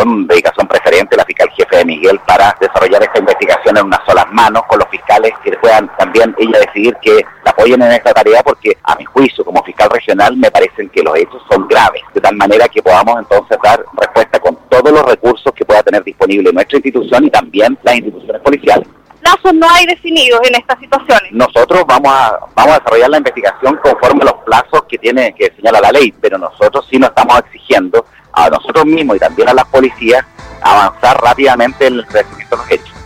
con dedicación preferente la fiscal jefe de Miguel para desarrollar esta investigación en unas solas manos con los fiscales que puedan también ella decidir que la apoyen en esta tarea porque a mi juicio como fiscal regional me parecen que los hechos son graves, de tal manera que podamos entonces dar respuesta con todos los recursos que pueda tener disponible nuestra institución y también las instituciones policiales plazos no hay definidos en estas situaciones. Nosotros vamos a vamos a desarrollar la investigación conforme a los plazos que tiene que señala la ley, pero nosotros sí nos estamos exigiendo a nosotros mismos y también a las policías avanzar rápidamente en el crecimiento de los hechos.